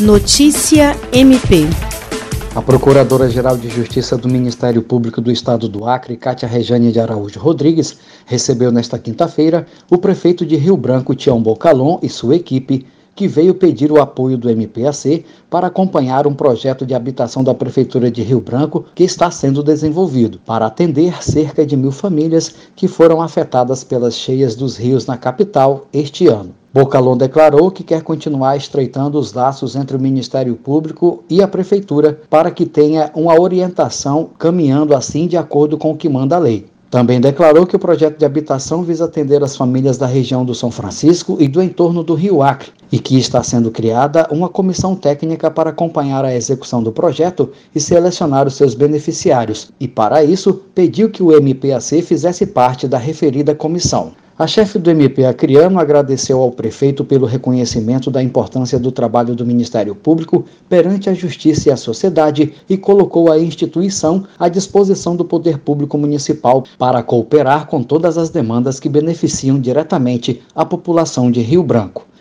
Notícia MP. A Procuradora-Geral de Justiça do Ministério Público do Estado do Acre, Cátia Rejane de Araújo Rodrigues, recebeu nesta quinta-feira o prefeito de Rio Branco, Tião Bocalon, e sua equipe que veio pedir o apoio do MPAC para acompanhar um projeto de habitação da Prefeitura de Rio Branco que está sendo desenvolvido para atender cerca de mil famílias que foram afetadas pelas cheias dos rios na capital este ano. Bocalon declarou que quer continuar estreitando os laços entre o Ministério Público e a Prefeitura para que tenha uma orientação caminhando assim de acordo com o que manda a lei. Também declarou que o projeto de habitação visa atender as famílias da região do São Francisco e do entorno do Rio Acre e que está sendo criada uma comissão técnica para acompanhar a execução do projeto e selecionar os seus beneficiários, e para isso pediu que o MPAC fizesse parte da referida comissão. A chefe do MP Acriano agradeceu ao prefeito pelo reconhecimento da importância do trabalho do Ministério Público perante a justiça e a sociedade e colocou a instituição à disposição do poder público municipal para cooperar com todas as demandas que beneficiam diretamente a população de Rio Branco.